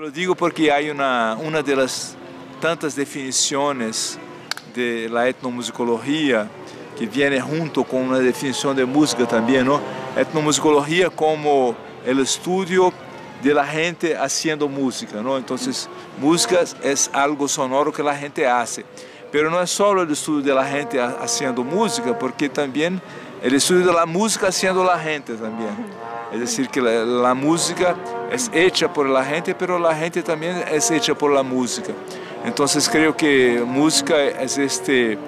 Lo digo porque hay una, de las tantas definiciones de la etnomusicología que viene junto con una definición de música también, ¿no? Etnomusicología como el estudio de la gente haciendo música, ¿no? Entonces, música es algo sonoro que la gente hace. Pero no es solo el estudio de la gente haciendo música, porque también el estudio de la música haciendo la gente también. Es decir, que la música es hecha por la gente, pero la gente también es hecha por la música. Entonces creo que música es este,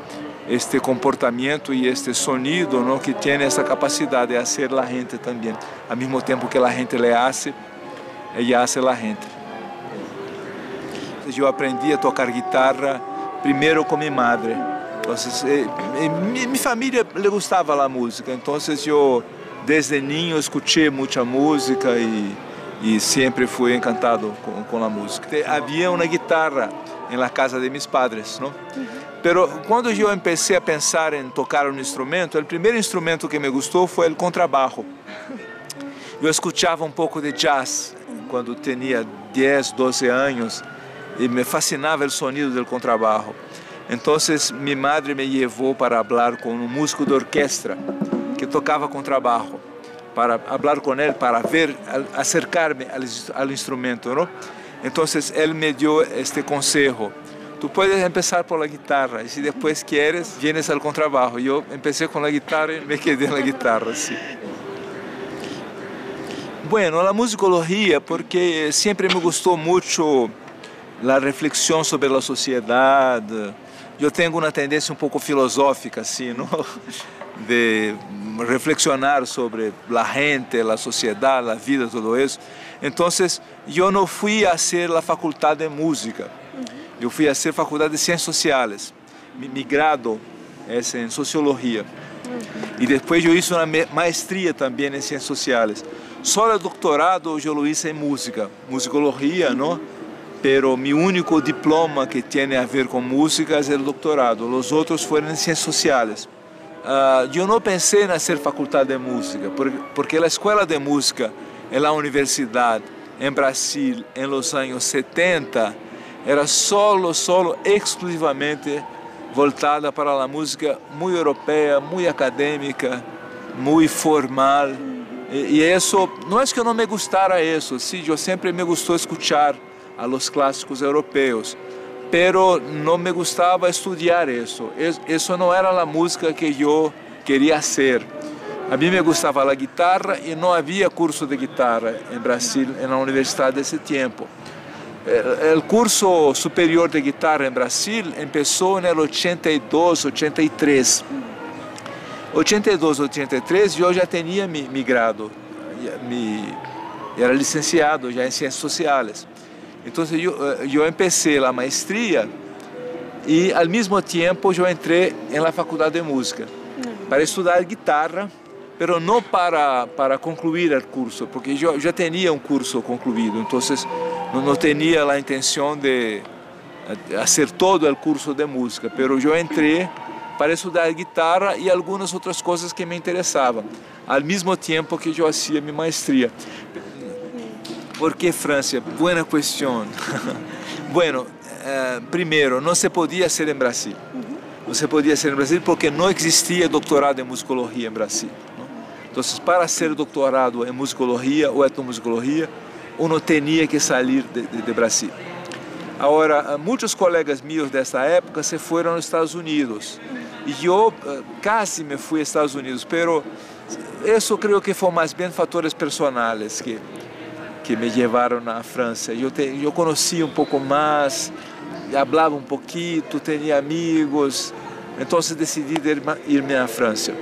este comportamiento y este sonido que tiene esa capacidad de hacer la gente también. Al mismo tiempo que la gente le hace, ella hace la gente. Yo aprendí a tocar guitarra primero con mi madre. Entonces, eh, mi, mi, familia le la música, entonces yo desde niño escuché mucha música y, y siempre fui encantado con, con, la música. Había una guitarra en la casa de mis padres, ¿no? Pero cuando yo empecé a pensar en tocar un instrumento, el primer instrumento que me gustó fue el contrabajo. Yo escuchaba un poco de jazz cuando tenía 10, 12 años y me fascinaba el sonido del contrabajo. Entonces mi madre me llevó para hablar con un músico de orquesta que tocaba contrabajo, para hablar con él, para ver, acercarme al instrumento, ¿no? Entonces él me dio este consejo. Tú puedes empezar por la guitarra y si después quieres, vienes al contrabajo. Yo empecé con la guitarra y me quedé en la guitarra, sí. Bueno, la musicología, porque siempre me gustó mucho la reflexión sobre la sociedad. Yo tengo una tendencia un poco filosófica, así, ¿no? De reflexionar sobre la gente, la sociedad, la vida, todo eso. Entonces, yo no fui a hacer la facultad de música, yo fui a hacer facultad de ciencias sociales. Mi, mi grado es en sociología. Y después yo hice una maestría también en ciencias sociales. Solo el doctorado yo lo hice en música, musicología, ¿no? Pero mi único diploma que tiene a ver con música es el doctorado. Los otros fueron en ciencias sociales. Uh, yo no pensé en hacer facultad de música, porque, porque la escuela de música en la universidad en Brasil en los años 70 era solo, solo, exclusivamente voltada para la música muy europea, muy académica, muy formal. Y, y eso, no es que no me gustara eso, sí, yo siempre me gustó escuchar a los clásicos europeos, pero no me gustaba estudiar eso. Eso no era la música que yo quería hacer. A mí me gustaba la guitarra y no había curso de guitarra en Brasil, en la universidad de ese tiempo. El curso superior de guitarra en Brasil en el 82, 83. 82, 83 yo ya tenía mi, mi grado, mi, era licenciado ya en ciencias sociales. Entonces yo, yo empecé la maestría y al mismo tiempo yo entré en la facultad de música para estudiar guitarra, pero no para, para concluir el curso, porque yo ya tenía un curso concluido, entonces no, no tenía la intención de hacer todo el curso de música, pero yo entré para estudar guitarra y algunas otras cosas que me interesaban, al mismo tiempo que yo hacía mi maestría. ¿Por qué Francia? Buena cuestión. bueno, eh, primero, no se podía hacer en Brasil. No se podía hacer en Brasil porque no existía doctorado en musicología en Brasil. ¿no? Entonces, para hacer doctorado en musicología o etnomusicología, uno tenía que salir de, de, de Brasil. Ahora, muitos colegas míos dessa época se foram aos Estados Unidos. E eu quase me fui aos Estados Unidos, pero isso creio que foi mais bem fatores personais que que me levaram à França. Eu, te, eu conhecia um pouco mais, falava um pouquinho, tinha amigos, então decidi irme à França.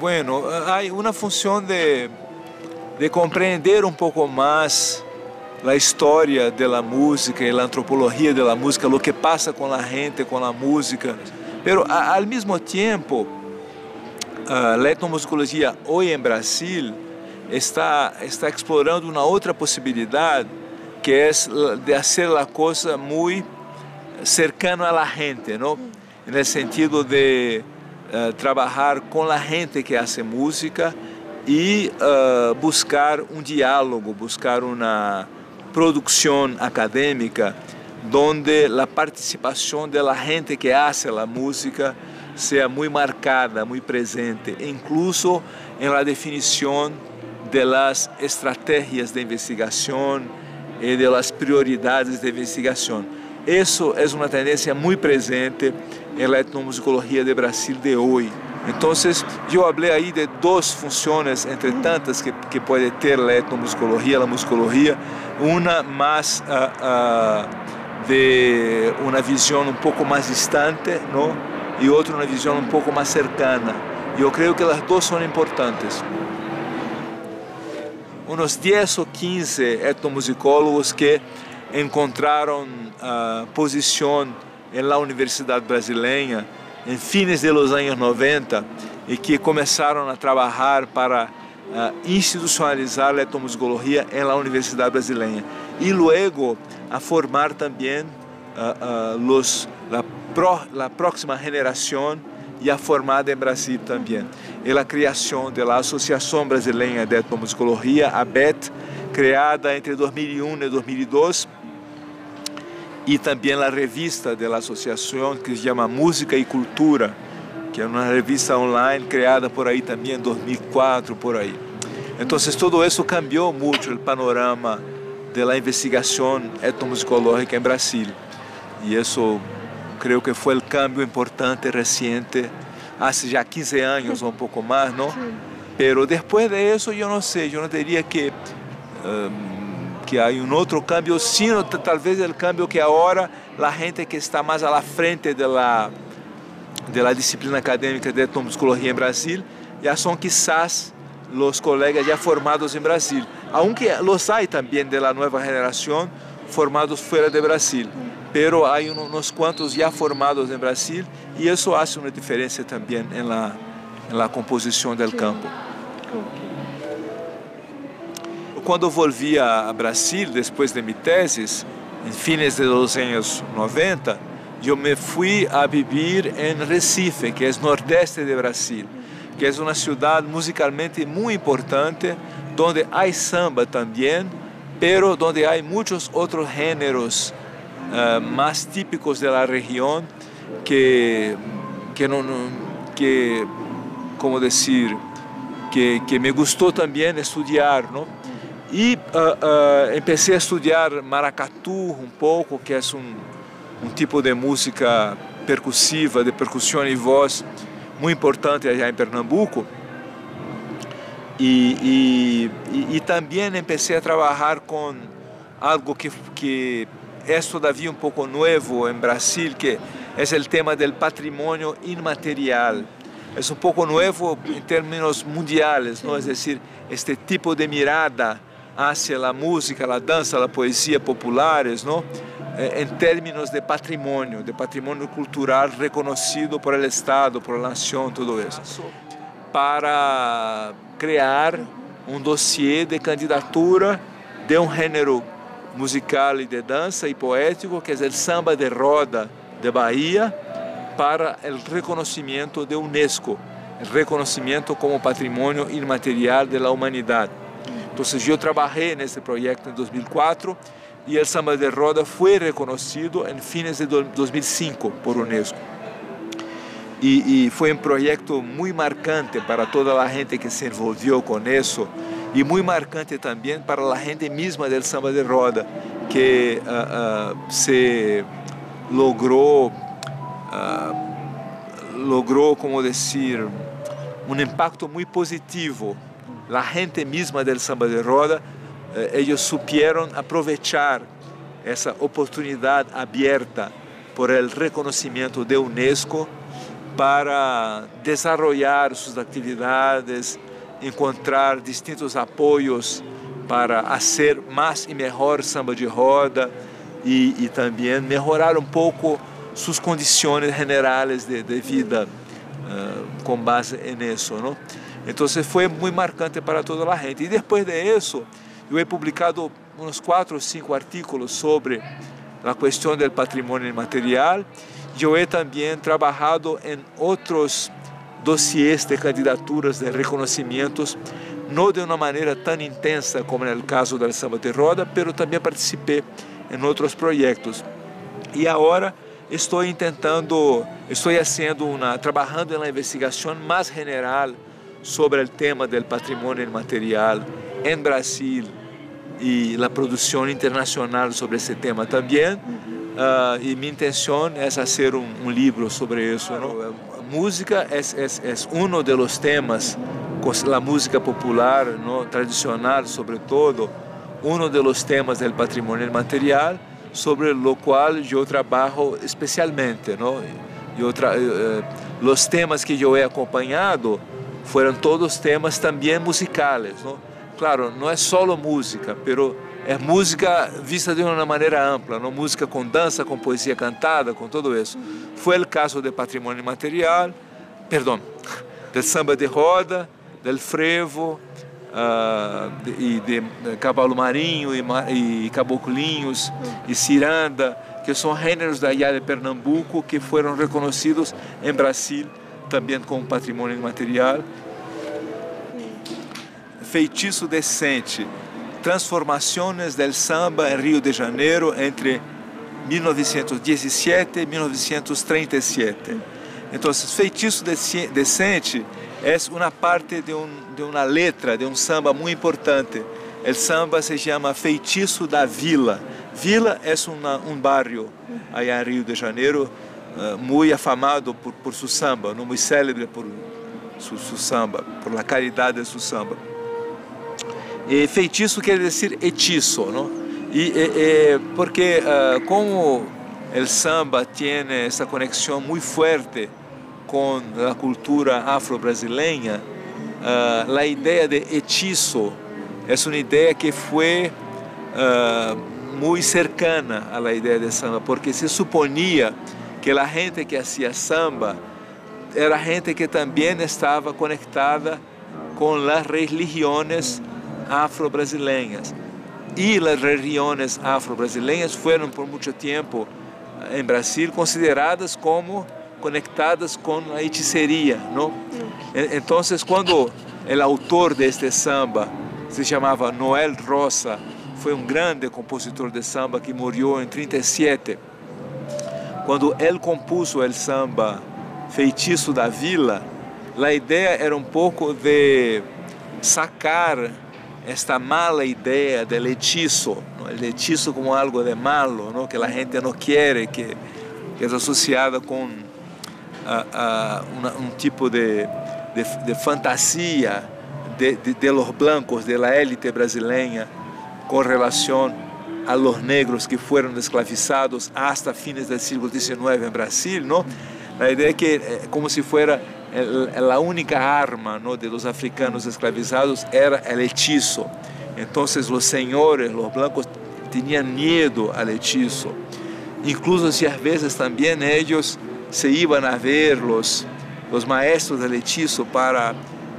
Bueno, há uma função de, de compreender um pouco mais a história da música e a antropologia da música, o que passa com a gente, com a música. Pero ao mesmo tempo, a etnomusicologia hoje em Brasil está, está explorando uma outra possibilidade que é de fazer a coisa muito cercano a gente, ¿no? En el sentido de uh, trabajar con la gente que hace música y uh, buscar un diálogo, buscar una producción académica donde la participación de la gente que hace la música sea muy marcada, muy presente, incluso en la definición de las estrategias de investigación y de las prioridades de investigación. Eso es una tendencia muy presente en la etnomusicología de Brasil de hoy. Entonces, yo hablé ahí de dos funciones entre tantas que, que puede tener la etnomusicología, la musicología, una más uh, uh, de una visión un poco más distante, ¿no? y otra una visión un poco más cercana. Yo creo que las dos son importantes. Unos 10 o 15 etnomusicólogos que encontraram uh, posição na Universidade Brasileira em fines de los anos 90 e que começaram a trabalhar para uh, institucionalizar a etnomusicologia na Universidade Brasileira e luego a formar também uh, los, la, pro, la próxima geração e a formada em Brasil também. E a criação da Associação Brasileira de Etnomusicologia, a BET, criada entre 2001 e 2002, e também a revista da associação que se chama Música e Cultura, que é uma revista online criada por aí também em 2004, por aí. Então, todo isso cambiou muito o panorama da investigação etnomusicológica em Brasil. E isso creio que foi o cambio importante recente, há já 15 anos ou um pouco mais, não? Pero depois de isso, eu não sei, eu não diria que um, que há um outro cambio, sino talvez o cambio que agora a gente que está mais à frente da da disciplina acadêmica de etnomusicologia em Brasil já são quizás os colegas já formados em Brasil, aunque los hay também da nova geração formados fora de Brasil, pero há uns quantos já formados em Brasil e isso faz uma diferença também na la, composição do campo. Quando volvi a Brasil, depois de minha tese, em fines de los anos 90, eu me fui a viver em Recife, que é nordeste de Brasil, que é uma cidade musicalmente muito importante, onde há samba também, pero donde hay muchos otros géneros uh, más típicos de la región que, que, no, que como decir, que, que, me gustó también estudiar, ¿no? Y uh, uh, empecé a estudiar maracatu un poco, que es un, un tipo de música percussiva, de percussão e voz, muito importante allá em Pernambuco. E, e, e, também comecei a trabalhar com algo que é todavia um pouco novo em Brasil, que é o tema do patrimônio imaterial. É um pouco novo em termos mundiais, não? é decir, este tipo de mirada hacia a música, a dança, a poesia populares, não? em termos de patrimônio, de patrimônio cultural reconhecido por el Estado, por la nação, tudo isso. Para criar um dossiê de candidatura de um gênero musical e de dança e poético, que é o samba de roda de Bahia, para o reconhecimento de Unesco, o reconhecimento como patrimônio imaterial da humanidade. Então, eu trabalhei nesse projeto em 2004 e o samba de roda foi reconhecido em fines de 2005 por Unesco. E, e, foi um projeto muito marcante para toda a gente que se envolveu com isso e muito marcante também para a gente mesma do samba de roda que uh, uh, se logrou uh, logrou como dizer um impacto muito positivo. A gente mesma do samba de roda eh, eles supieron aproveitar essa oportunidade aberta por el reconhecimento de Unesco para desenvolver suas atividades, encontrar distintos apoios para fazer mais e melhor samba de roda e, e também melhorar um pouco suas condições generais de, de vida uh, com base nisso, não? Então foi muito marcante para toda a gente. E depois de isso, eu he publicado uns quatro ou cinco artículos sobre a questão do patrimônio material eu he também trabalhado em outros dossiês de candidaturas de reconhecimentos não de uma maneira tão intensa como no caso do samba de roda, pero também participei em outros projetos. E agora estou tentando, estou fazendo uma, trabalhando na investigação mais general sobre o tema do patrimônio imaterial em Brasil e a produção internacional sobre esse tema também. Uh, e minha intenção é fazer um, um livro sobre isso. Não? Música é, é, é um dos temas, a música popular, não? tradicional, sobretudo, um dos temas do patrimônio imaterial sobre o qual eu trabalho especialmente. Não? Eu tra... Eh, os temas que eu he acompanhado foram todos temas também musicais. Não? Claro, não é só música, pero é música vista de uma maneira ampla, não música com dança, com poesia cantada, com tudo isso. Foi o caso do patrimônio material, perdão, do samba de roda, do frevo, uh, e de, de cavalo marinho e, e caboclinhos e ciranda, que são gêneros da ilha de Pernambuco que foram reconhecidos em Brasil também como patrimônio material. Feitiço decente, transformações del samba em Rio de Janeiro entre 1917 e 1937. Então, feitiço decente é uma parte de, um, de uma letra de um samba muito importante. O samba se chama Feitiço da Vila. Vila é um bairro aí em Rio de Janeiro uh, muito afamado por, por seu samba, muito célebre por seu, samba, por la caridade de seu samba. E feitiço quer dizer hechizo, não? E, e, e porque uh, como o samba tem essa conexão muito forte com a cultura afro-brasileira, uh, a ideia de hechizo é uma ideia que foi uh, muito cercana à ideia de samba, porque se suponia que a gente que fazia samba era gente que também estava conectada com as religiões afro-brasileiras. E as religiões afro-brasileiras foram por muito tempo em Brasil consideradas como conectadas com a hechiceria, não? Então, quando o autor deste samba se chamava Noel Rosa, foi um grande compositor de samba que morreu em 37. Quando ele compôs o samba Feitiço da Vila, a ideia era um pouco de sacar esta mala ideia de hechizo, ¿no? el hechizo como algo de malo, ¿no? que a gente não quer, que, que é associada com a, a una, un tipo de, de, de fantasia de, de, los blancos, de la élite brasileña, com relação a los negros que foram esclavizados hasta fines do século XIX em Brasil, não? A ideia é que é como se fosse a única arma ¿no? de los africanos esclavizados era el hechizo. Entonces los señores, los blancos, tenían miedo al hechizo. Incluso si a veces también ellos se iban a ver los, los maestros del hechizo para,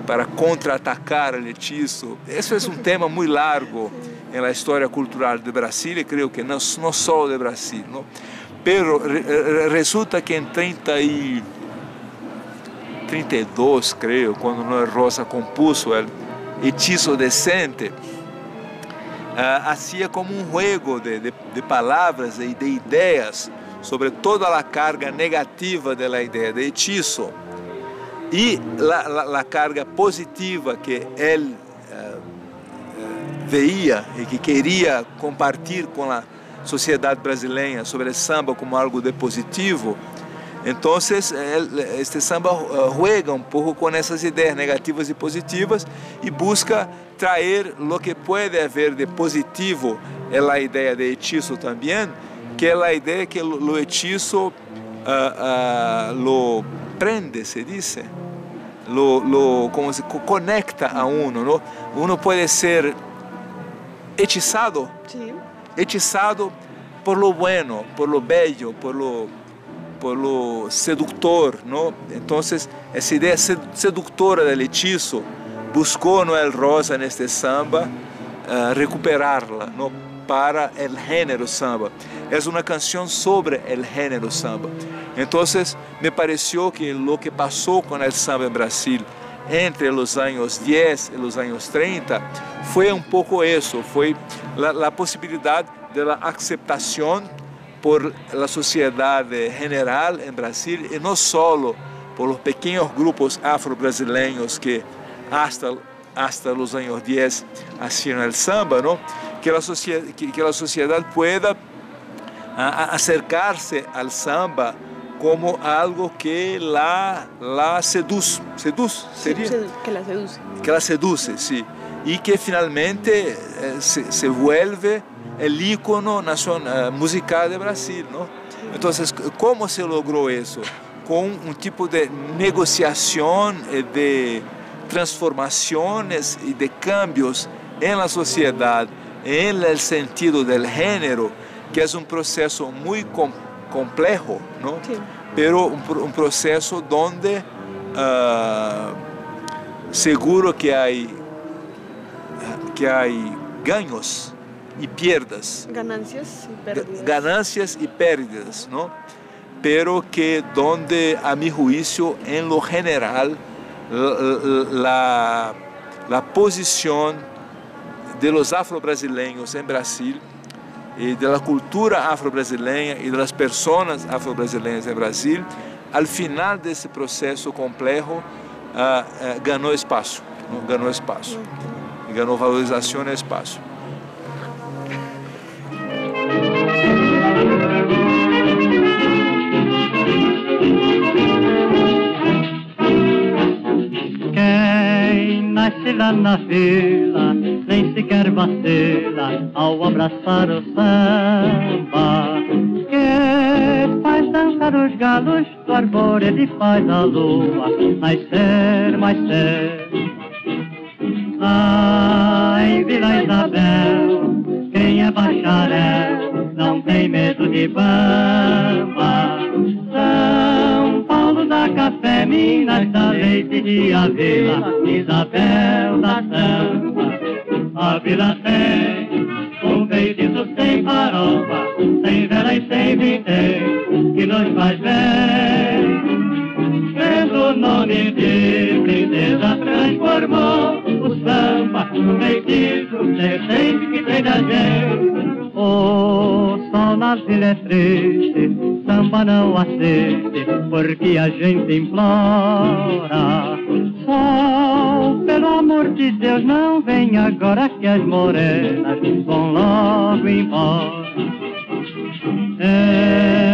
para contraatacar el hechizo. Eso es un tema muy largo en la historia cultural de Brasil y creo que no solo de Brasil. ¿no? Pero resulta que en 30 y 32, creio, quando Noé Rosa compôs o Hechizo Decente, uh, como um juego de, de, de palavras e de ideias sobre toda a carga negativa da ideia de hechizo e a carga positiva que ele veia e que queria compartilhar com a sociedade brasileira sobre o samba como algo de positivo, então, este samba eh, juega um pouco com essas ideias negativas e positivas e busca trazer o que pode haver de positivo na ideia de hechizo também, que é a ideia que o hechizo uh, uh, lo prende, se diz, lo, lo, como se conecta a uno, ¿no? Uno pode ser hechizado, sí. hechizado por lo bueno, por lo bello, por lo pelo seductor, ¿no? Entonces, essa ideia seductora del hechizo buscou Noel Rosa neste samba uh, recuperá-la, ¿no? Para o gênero samba. É uma canção sobre o gênero samba. Então, me pareceu que o que passou com o samba em Brasil entre os anos 10 e os anos 30 foi um pouco isso, foi a possibilidade da aceitação por la sociedade general em Brasil e não só por os pequenos grupos afro-brasileiros que hasta hasta os anos 10 hacían el samba, ¿no? que, a sociedade, que, que a sociedade pueda acercar-se ao samba como algo que la, la seduz seria? Sí, que la seduce. Que la seduce, sí. Y que finalmente eh, se, se vuelve el ícono nacional, musical de Brasil, ¿no? Entonces, ¿cómo se logró eso? Con un tipo de negociación, de transformaciones y de cambios en la sociedad, en el sentido del género, que es un proceso muy com complejo, ¿no? Sí. Pero un, un proceso donde uh, seguro que hay, que hay ganhos y pierdas. Ganancias y pérdidas. Ganancias y pérdidas, ¿no? Pero que donde, a mi juicio, en lo general, la, la posición de los afro-brasileños en Brasil e da cultura afro-brasileira e das pessoas afro-brasileiras em Brasil, ao final desse processo complexo, uh, uh, ganhou espaço, não? ganhou espaço, e ganhou valorização e espaço. Nasce lá na vila nem sequer vacila ao abraçar o samba. Que faz dançar os galos do arvoredo e faz a lua nascer mais cedo. Ah, em Vila Isabel, quem é bacharel não tem medo de bamba. Café, da leite de Avila, Isabel da samba. A vila tem um feitiço sem farofa, sem vela e sem vintém, que nos faz bem. Fez o nome de princesa, transformou o samba no feitiço decente que tem da gente. O sol na vila é triste, samba não assiste, porque a gente implora. Sol, pelo amor de Deus, não vem agora que as morenas vão logo embora.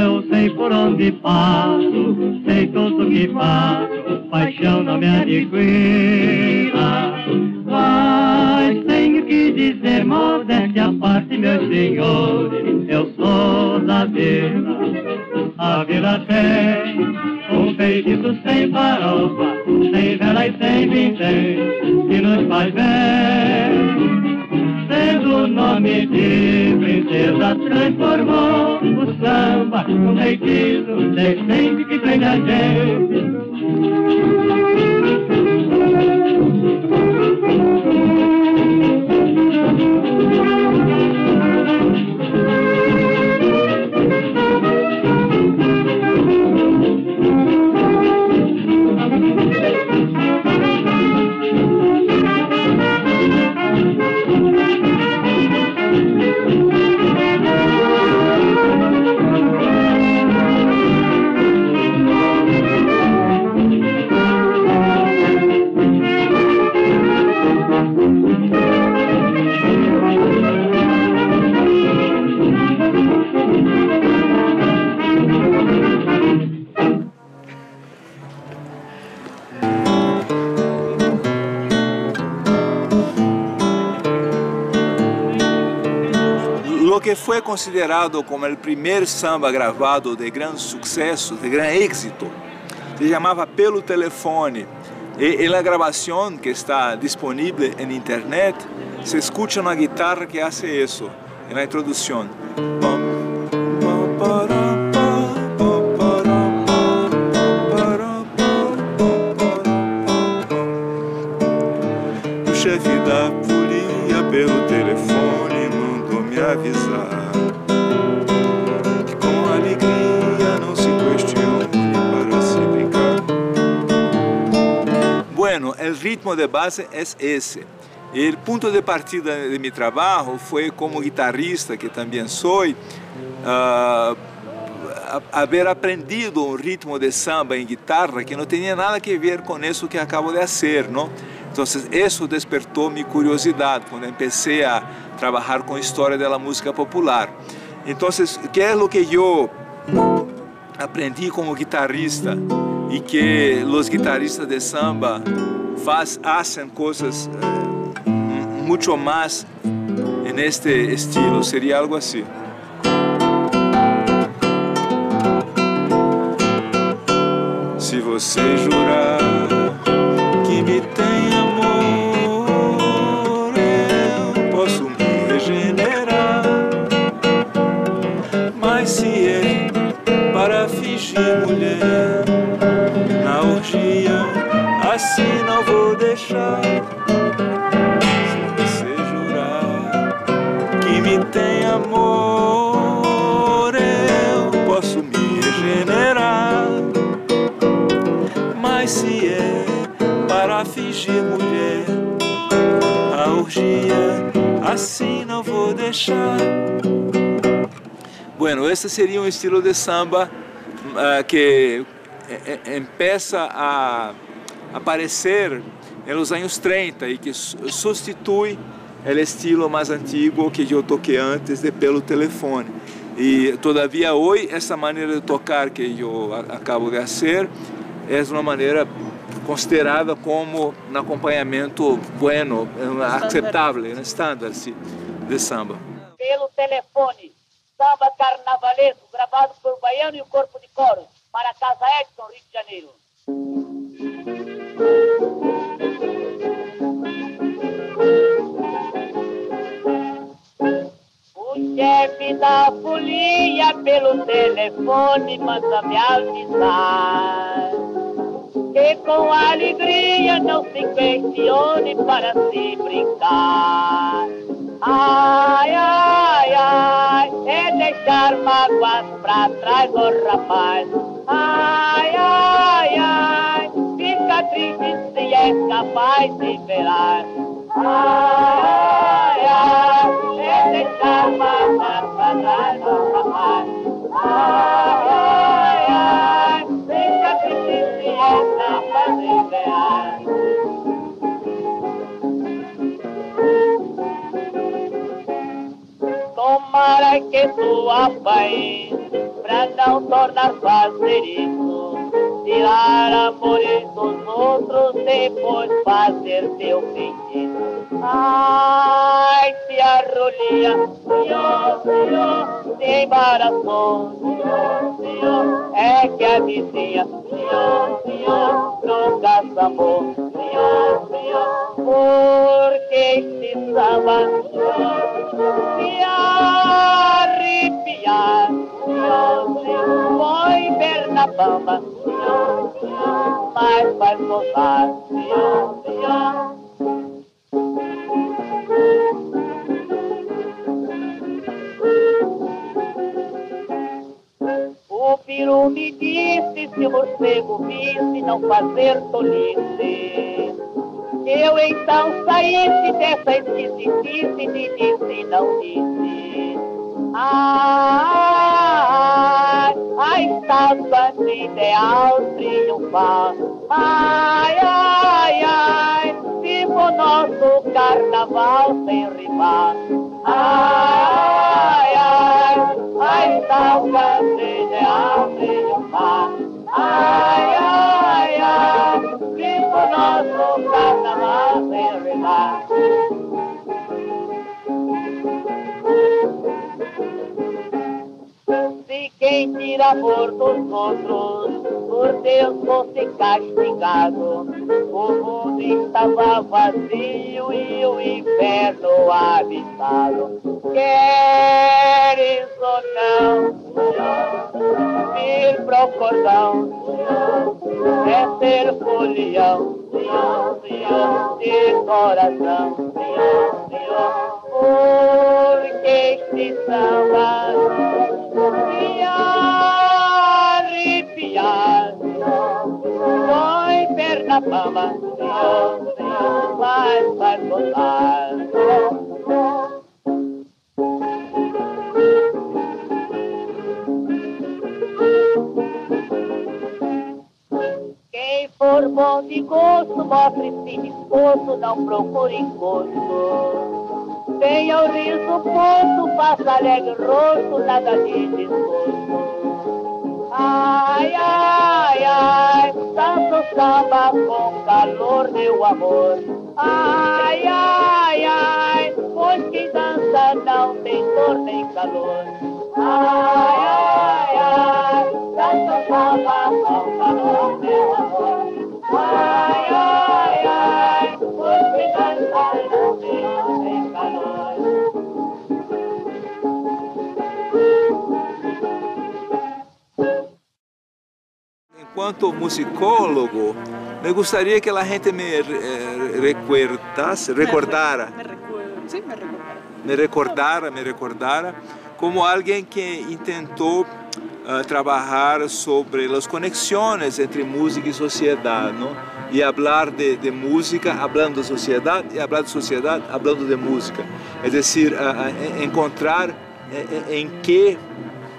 Eu sei por onde passo, sei tudo que faço, paixão não me adquira. Mas tenho que dizer, modéstia à parte, meus senhores, eu sou da vila. A vila tem um feitiço sem farofa, sem vela e sem vintém, que nos faz bem. Sendo o nome de princesa, transformou o samba num feitiço decente que prende a gente. Foi considerado como o primeiro samba gravado de grande sucesso, de grande êxito, se chamava Pelo Telefone. E, e na gravação que está disponível na internet, se escuta uma guitarra que faz isso, na introdução. Base é esse. O ponto de partida de meu trabalho foi como guitarrista, que também sou, uh, haver aprendido um ritmo de samba em guitarra que não tinha nada a ver com isso que acabo de fazer, não? Então, isso despertou minha curiosidade quando comecei a trabalhar com a história da música popular. Então, o que é o que eu aprendi como guitarrista e que os guitarristas de samba faz, fazem coisas eh, muito mais neste estilo? Seria algo assim. Se você jurar assim não vou deixar. Bueno, esse seria um estilo de samba uh, que começa a aparecer nos anos 30 e que substitui o estilo mais antigo que eu toquei antes de pelo telefone. E todavia hoje essa maneira de tocar que eu acabo de fazer é uma maneira considerada como um acompanhamento bueno, aceitável, né, standard de samba. Pelo telefone, samba carnavalesco, gravado por Baiano e o Corpo de Coro, para a Casa Edson, Rio de Janeiro. O chefe da folia pelo telefone manda me avisar com alegria não se questione para se brincar. Ai, ai, ai, é deixar mágoas pra trás, ô oh, rapaz. Ai, ai, ai, fica triste se é capaz de velar. Ai, ai, Tomara que tu apaes pra não tornar fazer isso. Tirar amores dos outros, depois fazer teu feitiço. Ai, se a rolia, senhor, senhor, se embaraçou, senhor, senhor, é que a vizinha, senhor, senhor, nunca amor, senhor, senhor, porque este samba, senhor, se arrepiar, senhor, foi senhor, mas vai senhor. O peru me disse se o morcego visse não fazer tolice. Eu então saísse dessa esquisitice, me disse não disse. Ai, a estátua de ideal triunfar. Ai, ai, ai, viva o nosso carnaval sem rival. Ai, ai, a estátua de ideal triunfar. Ai, ai, o nosso carnaval sem rival. Se quem tira amor dos outros, por Deus fosse castigado, o mundo estava vazio e o inferno habitado. Queres ou não, vir pro cordão, é ser folião, de coração, porque este samba me arrepiar, foi perna pama, gozar. Quem for bom de gosto, mostre-se disposto, não procure encosto. Tenha o riso posto, faça alegre rosto, nada de desgosto. Ai, ai, ai, tanto samba com calor, meu amor. Ai, ai, ai, pois quem dança não tem dor nem calor. Ai, ai, ai, tanto samba com calor, meu amor. Enquanto musicólogo, me gostaria que a gente me eh, recordasse, recordara, Me recuerdo. Sí, me recordará. me recordara, me recordara como alguém que intentou ah, trabalhar sobre as conexões entre música e sociedade, não? E falar de, de música, falando de sociedade, e falar de sociedade, falando de música. É decir, ah, ah, encontrar eh, eh, em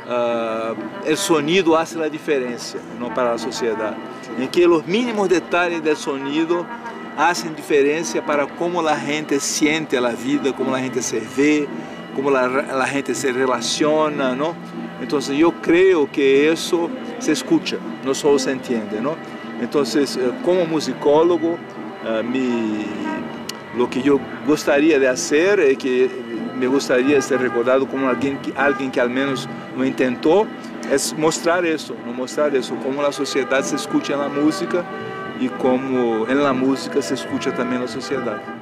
ah, o sonido hace a diferença para a sociedade, em que os mínimos detalhes do sonido hacen diferença para como a gente siente a vida, como a gente se vê, como a, gente se relaciona, não? Então, eu creio que isso se escuta, não só se entende, não? Então, como musicólogo, mi, lo que eu gostaria de fazer é que me gostaria de ser recordado como alguém que, alguém que ao menos lo intentou, é mostrar isso, não mostrar isso, como a sociedade se escuta na música e como na música se escuta também na sociedade.